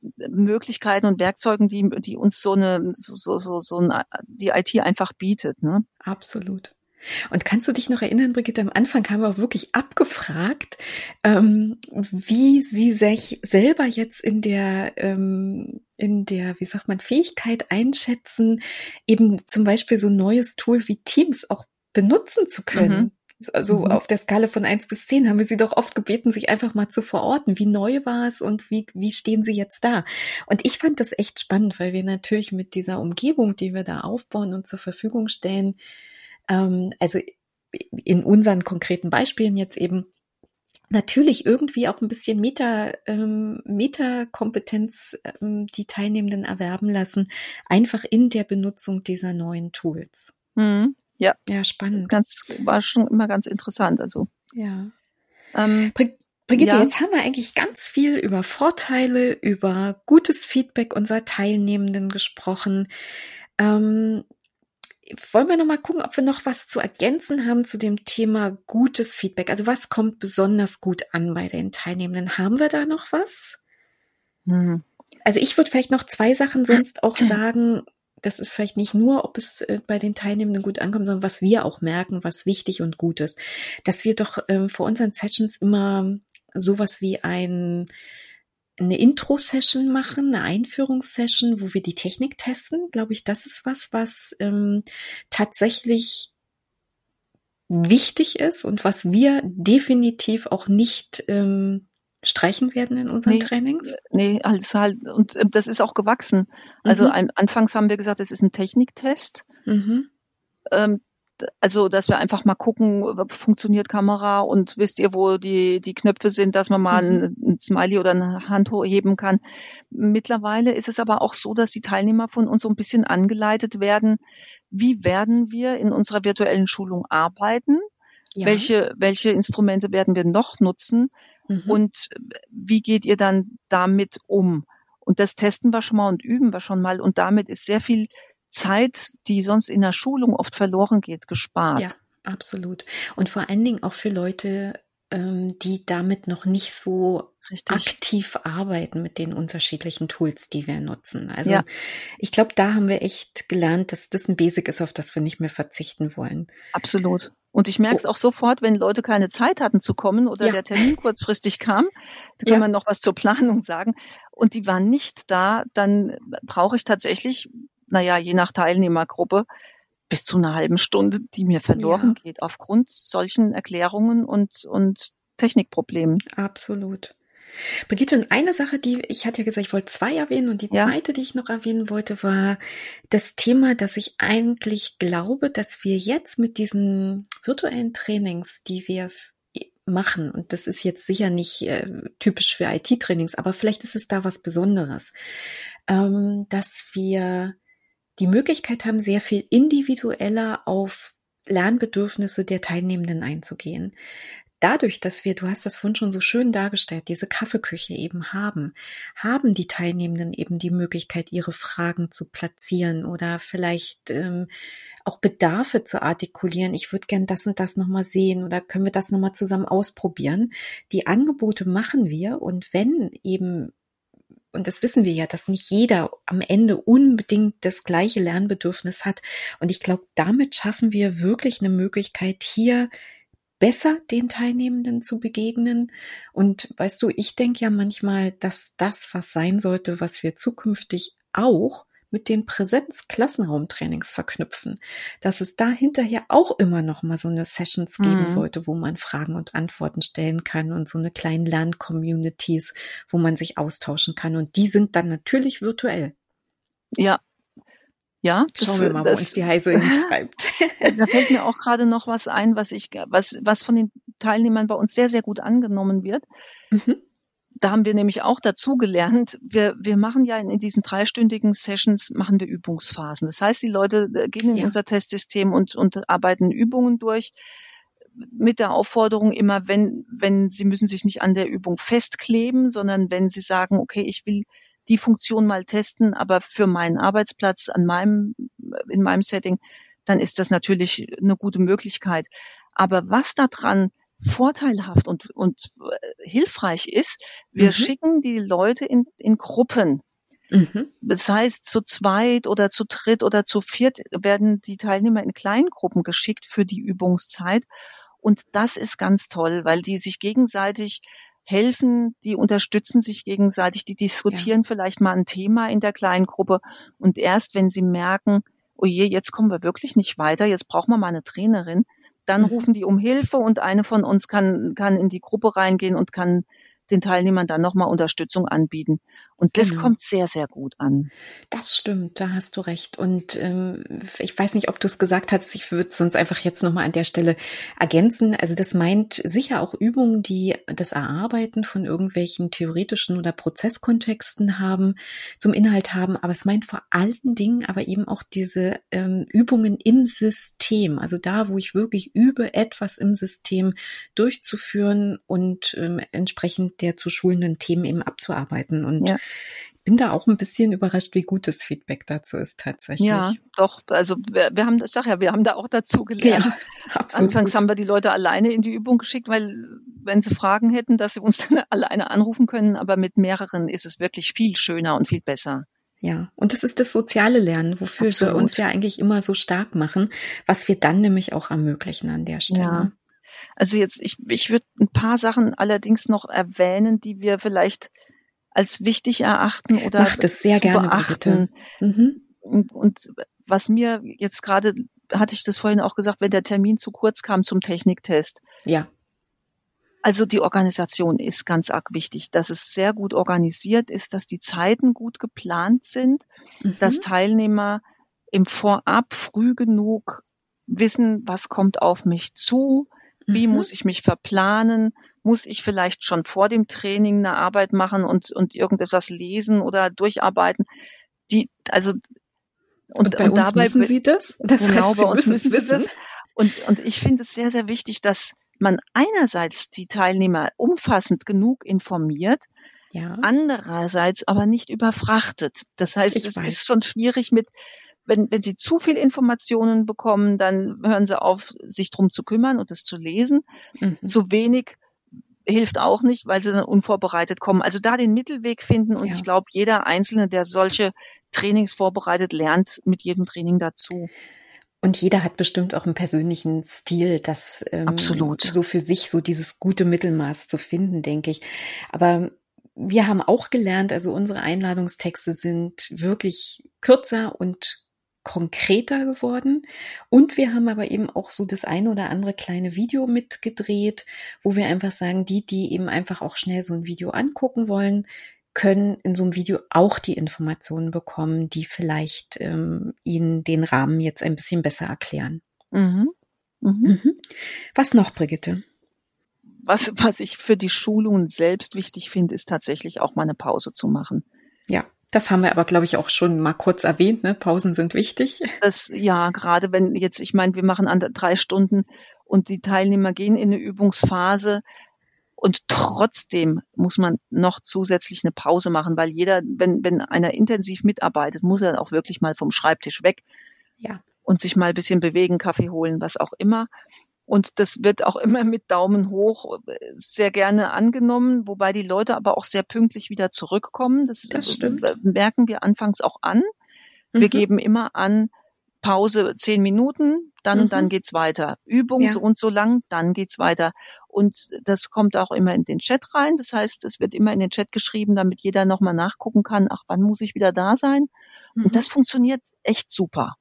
Möglichkeiten und Werkzeugen, die, die uns so eine, so, so, so ein, die IT einfach bietet. Ne? Absolut. Und kannst du dich noch erinnern, Brigitte, am Anfang haben wir auch wirklich abgefragt, ähm, wie sie sich selber jetzt in der, ähm, in der, wie sagt man, Fähigkeit einschätzen, eben zum Beispiel so ein neues Tool wie Teams auch benutzen zu können. Mhm. Also mhm. auf der Skala von eins bis zehn haben wir sie doch oft gebeten, sich einfach mal zu verorten. Wie neu war es und wie, wie stehen sie jetzt da? Und ich fand das echt spannend, weil wir natürlich mit dieser Umgebung, die wir da aufbauen und zur Verfügung stellen, ähm, also in unseren konkreten Beispielen jetzt eben natürlich irgendwie auch ein bisschen Meta, ähm, Meta-Kompetenz ähm, die Teilnehmenden erwerben lassen, einfach in der Benutzung dieser neuen Tools. Mhm. Ja. Ja, spannend. Das ganz, war schon immer ganz interessant. Also. Ja. Ähm, Brigitte, ja. jetzt haben wir eigentlich ganz viel über Vorteile, über gutes Feedback unserer Teilnehmenden gesprochen. Ähm, wollen wir noch mal gucken, ob wir noch was zu ergänzen haben zu dem Thema gutes Feedback? Also was kommt besonders gut an bei den Teilnehmenden? Haben wir da noch was? Mhm. Also ich würde vielleicht noch zwei Sachen sonst auch sagen. Das ist vielleicht nicht nur, ob es äh, bei den Teilnehmenden gut ankommt, sondern was wir auch merken, was wichtig und gut ist. Dass wir doch ähm, vor unseren Sessions immer sowas wie ein eine Intro-Session machen, eine Einführungssession, wo wir die Technik testen. Glaube ich, das ist was, was ähm, tatsächlich wichtig ist und was wir definitiv auch nicht ähm, streichen werden in unseren nee, Trainings? Nee, alles halt, und äh, das ist auch gewachsen. Also mhm. ein, anfangs haben wir gesagt, es ist ein Techniktest. Mhm. Ähm, also dass wir einfach mal gucken, funktioniert Kamera und wisst ihr, wo die, die Knöpfe sind, dass man mal mhm. ein, ein Smiley oder eine Hand heben kann. Mittlerweile ist es aber auch so, dass die Teilnehmer von uns so ein bisschen angeleitet werden, wie werden wir in unserer virtuellen Schulung arbeiten? Ja. Welche, welche Instrumente werden wir noch nutzen? Mhm. Und wie geht ihr dann damit um? Und das testen wir schon mal und üben wir schon mal. Und damit ist sehr viel Zeit, die sonst in der Schulung oft verloren geht, gespart. Ja, absolut. Und vor allen Dingen auch für Leute, ähm, die damit noch nicht so Richtig. aktiv arbeiten mit den unterschiedlichen Tools, die wir nutzen. Also ja. ich glaube, da haben wir echt gelernt, dass das ein Basic ist, auf das wir nicht mehr verzichten wollen. Absolut. Und ich merke es oh. auch sofort, wenn Leute keine Zeit hatten zu kommen oder ja. der Termin kurzfristig kam, da kann ja. man noch was zur Planung sagen, und die waren nicht da, dann brauche ich tatsächlich naja, je nach Teilnehmergruppe bis zu einer halben Stunde, die mir verloren ja. geht aufgrund solchen Erklärungen und, und Technikproblemen. Absolut. Brigitte, und eine Sache, die ich hatte ja gesagt, ich wollte zwei erwähnen und die ja. zweite, die ich noch erwähnen wollte, war das Thema, dass ich eigentlich glaube, dass wir jetzt mit diesen virtuellen Trainings, die wir machen, und das ist jetzt sicher nicht äh, typisch für IT-Trainings, aber vielleicht ist es da was Besonderes, ähm, dass wir die Möglichkeit haben, sehr viel individueller auf Lernbedürfnisse der Teilnehmenden einzugehen. Dadurch, dass wir, du hast das vorhin schon so schön dargestellt, diese Kaffeeküche eben haben, haben die Teilnehmenden eben die Möglichkeit, ihre Fragen zu platzieren oder vielleicht ähm, auch Bedarfe zu artikulieren. Ich würde gern das und das nochmal sehen oder können wir das nochmal zusammen ausprobieren. Die Angebote machen wir und wenn eben und das wissen wir ja, dass nicht jeder am Ende unbedingt das gleiche Lernbedürfnis hat. Und ich glaube, damit schaffen wir wirklich eine Möglichkeit, hier besser den Teilnehmenden zu begegnen. Und weißt du, ich denke ja manchmal, dass das was sein sollte, was wir zukünftig auch mit den Präsenz-Klassenraumtrainings verknüpfen, dass es da hinterher auch immer noch mal so eine Sessions geben mhm. sollte, wo man Fragen und Antworten stellen kann und so eine kleinen Lern-Communities, wo man sich austauschen kann. Und die sind dann natürlich virtuell. Ja, ja, schauen wir mal, das, wo uns die Heise hintreibt. *laughs* Da fällt mir auch gerade noch was ein, was ich, was, was von den Teilnehmern bei uns sehr, sehr gut angenommen wird. Mhm da haben wir nämlich auch dazu gelernt, wir, wir machen ja in, in, diesen dreistündigen Sessions, machen wir Übungsphasen. Das heißt, die Leute äh, gehen in ja. unser Testsystem und, und arbeiten Übungen durch. mit der Aufforderung immer, wenn, wenn Sie müssen sich nicht an der Übung festkleben, sondern wenn Sie sagen, okay, ich will die Funktion mal testen, aber für meinen Arbeitsplatz an meinem, in meinem Setting, dann ist das natürlich eine gute Möglichkeit. Aber was daran vorteilhaft und, und äh, hilfreich ist, wir mhm. schicken die Leute in, in Gruppen. Mhm. Das heißt, zu zweit oder zu dritt oder zu viert werden die Teilnehmer in Kleingruppen geschickt für die Übungszeit. Und das ist ganz toll, weil die sich gegenseitig helfen, die unterstützen sich gegenseitig, die diskutieren ja. vielleicht mal ein Thema in der kleinen Gruppe. Und erst wenn sie merken, oh je, jetzt kommen wir wirklich nicht weiter, jetzt brauchen wir mal eine Trainerin, dann mhm. rufen die um Hilfe und eine von uns kann, kann in die Gruppe reingehen und kann den Teilnehmern dann nochmal Unterstützung anbieten. Und das genau. kommt sehr, sehr gut an. Das stimmt, da hast du recht. Und ähm, ich weiß nicht, ob du es gesagt hast, ich würde es uns einfach jetzt nochmal an der Stelle ergänzen. Also das meint sicher auch Übungen, die das Erarbeiten von irgendwelchen theoretischen oder Prozesskontexten haben, zum Inhalt haben, aber es meint vor allen Dingen aber eben auch diese ähm, Übungen im System, also da, wo ich wirklich übe, etwas im System durchzuführen und ähm, entsprechend der zu schulenden Themen eben abzuarbeiten. Und ja. Bin da auch ein bisschen überrascht, wie gut das Feedback dazu ist tatsächlich. Ja, doch. Also wir, wir haben, das sag ja, wir haben da auch dazu gelernt. Ja, *laughs* absolut. Anfangs haben wir die Leute alleine in die Übung geschickt, weil wenn sie Fragen hätten, dass sie uns *laughs* dann alleine anrufen können. Aber mit mehreren ist es wirklich viel schöner und viel besser. Ja, und das ist das soziale Lernen, wofür Absolut. wir uns ja eigentlich immer so stark machen, was wir dann nämlich auch ermöglichen an der Stelle. Ja. Also jetzt, ich, ich würde ein paar Sachen allerdings noch erwähnen, die wir vielleicht als wichtig erachten oder Mach das sehr gerne beachten. Mhm. Und, und was mir jetzt gerade, hatte ich das vorhin auch gesagt, wenn der Termin zu kurz kam zum Techniktest. Ja. Also die Organisation ist ganz arg wichtig, dass es sehr gut organisiert ist, dass die Zeiten gut geplant sind, mhm. dass Teilnehmer im Vorab früh genug wissen, was kommt auf mich zu, wie mhm. muss ich mich verplanen? Muss ich vielleicht schon vor dem Training eine Arbeit machen und, und irgendetwas lesen oder durcharbeiten? Die, also, und, und bei und uns dabei, müssen Sie das? Das genau, heißt, Sie müssen, müssen wissen. Und, und ich finde es sehr, sehr wichtig, dass man einerseits die Teilnehmer umfassend genug informiert, ja. andererseits aber nicht überfrachtet. Das heißt, ich es weiß. ist schon schwierig mit wenn, wenn sie zu viel Informationen bekommen, dann hören sie auf, sich drum zu kümmern und es zu lesen. Mhm. Zu wenig hilft auch nicht, weil sie dann unvorbereitet kommen. Also da den Mittelweg finden und ja. ich glaube, jeder Einzelne, der solche Trainings vorbereitet, lernt mit jedem Training dazu. Und jeder hat bestimmt auch einen persönlichen Stil, das ähm, Absolut. so für sich so dieses gute Mittelmaß zu finden, denke ich. Aber wir haben auch gelernt, also unsere Einladungstexte sind wirklich kürzer und konkreter geworden. Und wir haben aber eben auch so das eine oder andere kleine Video mitgedreht, wo wir einfach sagen, die, die eben einfach auch schnell so ein Video angucken wollen, können in so einem Video auch die Informationen bekommen, die vielleicht ähm, ihnen den Rahmen jetzt ein bisschen besser erklären. Mhm. Mhm. Mhm. Was noch, Brigitte? Was, was ich für die Schulungen selbst wichtig finde, ist tatsächlich auch mal eine Pause zu machen. Ja. Das haben wir aber, glaube ich, auch schon mal kurz erwähnt. Ne? Pausen sind wichtig. Das, ja, gerade wenn jetzt, ich meine, wir machen an drei Stunden und die Teilnehmer gehen in eine Übungsphase und trotzdem muss man noch zusätzlich eine Pause machen, weil jeder, wenn, wenn einer intensiv mitarbeitet, muss er auch wirklich mal vom Schreibtisch weg. Ja. Und sich mal ein bisschen bewegen, Kaffee holen, was auch immer. Und das wird auch immer mit Daumen hoch äh, sehr gerne angenommen, wobei die Leute aber auch sehr pünktlich wieder zurückkommen. Das, das merken wir anfangs auch an. Wir mhm. geben immer an, Pause zehn Minuten, dann mhm. und dann mhm. geht's weiter. Übung ja. so und so lang, dann geht's weiter. Und das kommt auch immer in den Chat rein. Das heißt, es wird immer in den Chat geschrieben, damit jeder nochmal nachgucken kann, ach, wann muss ich wieder da sein? Mhm. Und das funktioniert echt super.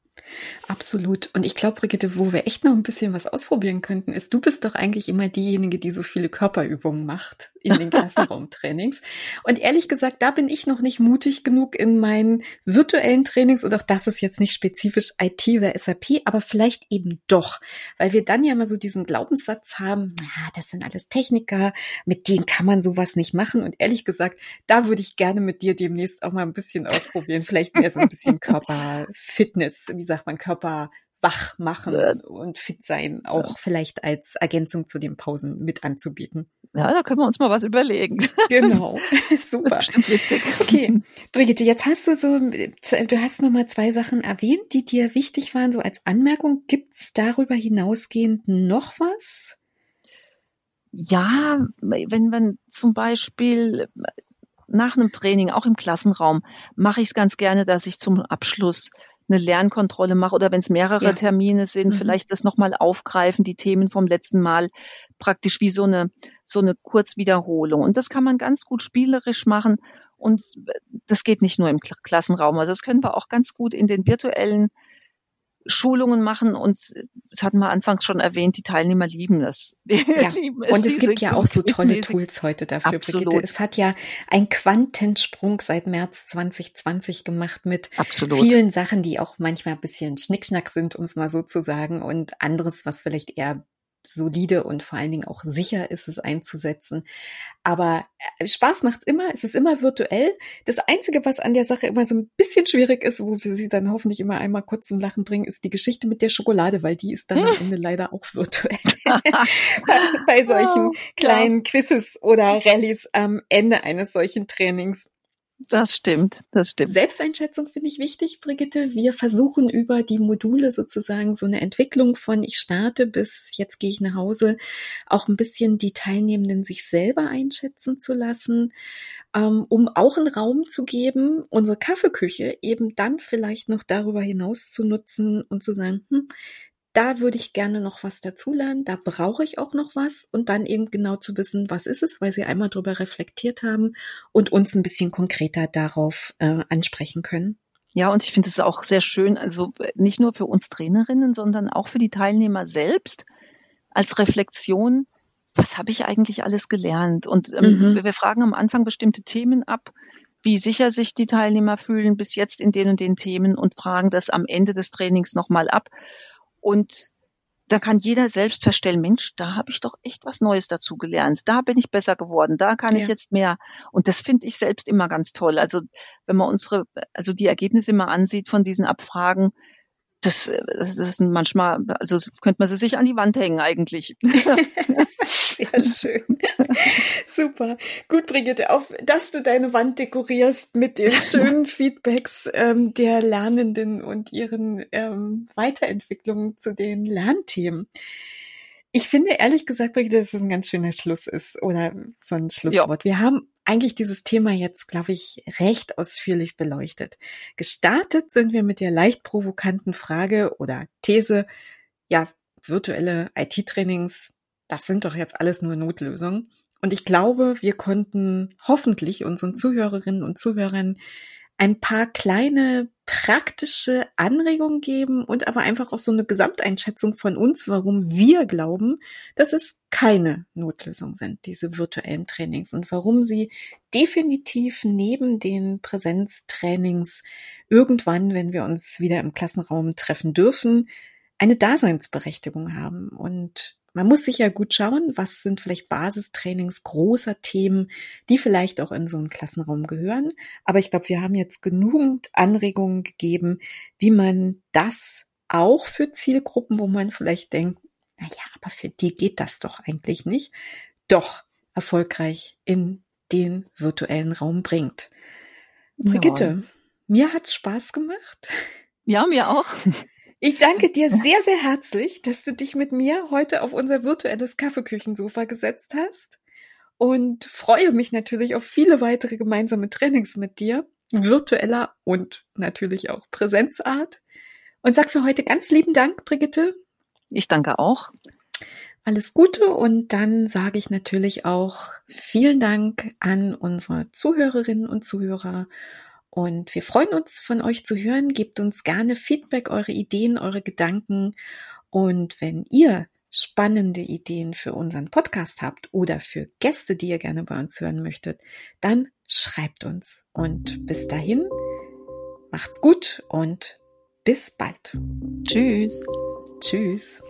Absolut. Und ich glaube, Brigitte, wo wir echt noch ein bisschen was ausprobieren könnten, ist, du bist doch eigentlich immer diejenige, die so viele Körperübungen macht in den Klassenraumtrainings. *laughs* Und ehrlich gesagt, da bin ich noch nicht mutig genug in meinen virtuellen Trainings und auch das ist jetzt nicht spezifisch IT oder SAP, aber vielleicht eben doch, weil wir dann ja mal so diesen Glaubenssatz haben, ja, das sind alles Techniker, mit denen kann man sowas nicht machen. Und ehrlich gesagt, da würde ich gerne mit dir demnächst auch mal ein bisschen ausprobieren. Vielleicht mehr so ein bisschen *laughs* Körperfitness, wie sagt man, Körper wach machen und fit sein, auch ja. vielleicht als Ergänzung zu den Pausen mit anzubieten. Ja, da können wir uns mal was überlegen. *laughs* Genau, *laughs* super. Bestimmt witzig. Okay, *laughs* Brigitte, jetzt hast du so, du hast nochmal zwei Sachen erwähnt, die dir wichtig waren, so als Anmerkung. Gibt's darüber hinausgehend noch was? Ja, wenn man zum Beispiel nach einem Training, auch im Klassenraum, mache ich es ganz gerne, dass ich zum Abschluss eine Lernkontrolle mache oder wenn es mehrere ja. Termine sind, mhm. vielleicht das nochmal aufgreifen, die Themen vom letzten Mal, praktisch wie so eine, so eine Kurzwiederholung. Und das kann man ganz gut spielerisch machen und das geht nicht nur im Klassenraum. Also das können wir auch ganz gut in den virtuellen Schulungen machen und das hatten wir anfangs schon erwähnt, die Teilnehmer lieben das. *laughs* Ja. lieben es, und es gibt ja auch so tolle Tools heute dafür, Absolut. Brigitte. Es hat ja ein Quantensprung seit März 2020 gemacht mit Absolut. vielen Sachen, die auch manchmal ein bisschen Schnickschnack sind, um es mal so zu sagen, und anderes, was vielleicht eher solide und vor allen Dingen auch sicher ist es einzusetzen. Aber äh, Spaß macht's immer, es ist immer virtuell. Das Einzige, was an der Sache immer so ein bisschen schwierig ist, wo wir sie dann hoffentlich immer einmal kurz zum Lachen bringen, ist die Geschichte mit der Schokolade, weil die ist dann am Ende leider auch virtuell. *laughs* *laughs* bei, bei, solchen oh, kleinen. Quizzes oder Rallyes am Ende eines solchen Trainings das stimmt, das stimmt. Selbsteinschätzung finde ich wichtig, Brigitte. Wir versuchen über die Module sozusagen so eine Entwicklung von ich starte bis jetzt gehe ich nach Hause, auch ein bisschen die Teilnehmenden sich selber einschätzen zu lassen, ähm, um auch einen Raum zu geben, unsere Kaffeeküche eben dann vielleicht noch darüber hinaus zu nutzen und zu sagen, hm, da würde ich gerne noch was dazulernen, da brauche ich auch noch was und dann eben genau zu wissen, was ist es, weil sie einmal drüber reflektiert haben und uns ein bisschen konkreter darauf äh, ansprechen können. Ja, und ich finde es auch sehr schön, also nicht nur für uns Trainerinnen, sondern auch für die Teilnehmer selbst als Reflexion, was habe ich eigentlich alles gelernt? Und ähm, mhm. wir fragen am Anfang bestimmte Themen ab, wie sicher sich die Teilnehmer fühlen bis jetzt in den und den Themen und fragen das am Ende des Trainings nochmal ab. Und da kann jeder selbst feststellen, Mensch, da habe ich doch echt was Neues dazu gelernt. Da bin ich besser geworden. Da kann ja. ich jetzt mehr. Und das finde ich selbst immer ganz toll. Also wenn man unsere, also die Ergebnisse immer ansieht von diesen Abfragen, das, das ist manchmal, also könnte man sie sich an die Wand hängen eigentlich. *laughs* *laughs* Sehr schön. Super. Gut, Brigitte, auf dass du deine Wand dekorierst mit den *laughs* schönen Feedbacks ähm, der Lernenden und ihren ähm, Weiterentwicklungen zu den Lernthemen. Ich finde ehrlich gesagt, Brigitte, dass es ein ganz schöner Schluss ist oder so ein Schlusswort. Ja. Wir haben eigentlich dieses Thema jetzt, glaube ich, recht ausführlich beleuchtet. Gestartet sind wir mit der leicht provokanten Frage oder These, ja, virtuelle IT-Trainings, das sind doch jetzt alles nur Notlösungen. Und ich glaube, wir konnten hoffentlich unseren Zuhörerinnen und Zuhörern ein paar kleine praktische Anregungen geben und aber einfach auch so eine Gesamteinschätzung von uns, warum wir glauben, dass es keine Notlösung sind, diese virtuellen Trainings und warum sie definitiv neben den Präsenztrainings irgendwann, wenn wir uns wieder im Klassenraum treffen dürfen, eine Daseinsberechtigung haben. Und man muss sich ja gut schauen, was sind vielleicht Basistrainings großer Themen, die vielleicht auch in so einen Klassenraum gehören. Aber ich glaube, wir haben jetzt genügend Anregungen gegeben, wie man das auch für Zielgruppen, wo man vielleicht denkt, na ja, aber für die geht das doch eigentlich nicht, doch erfolgreich in den virtuellen Raum bringt. Brigitte, ja. mir hat's Spaß gemacht. Ja, mir auch. *laughs* Ich danke dir sehr, sehr herzlich, dass du dich mit mir heute auf unser virtuelles Kaffeeküchensofa gesetzt hast und freue mich natürlich auf viele weitere gemeinsame Trainings mit dir, virtueller und natürlich auch Präsenzart. Und sag für heute ganz lieben Dank, Brigitte. Ich danke auch. Alles Gute und dann sage ich natürlich auch vielen Dank an unsere Zuhörerinnen und Zuhörer und wir freuen uns, von euch zu hören. Gebt uns gerne Feedback, eure Ideen, eure Gedanken. Und wenn ihr spannende Ideen für unseren Podcast habt oder für Gäste, die ihr gerne bei uns hören möchtet, dann schreibt uns. Und bis dahin, macht's gut und bis bald. Tschüss. Tschüss.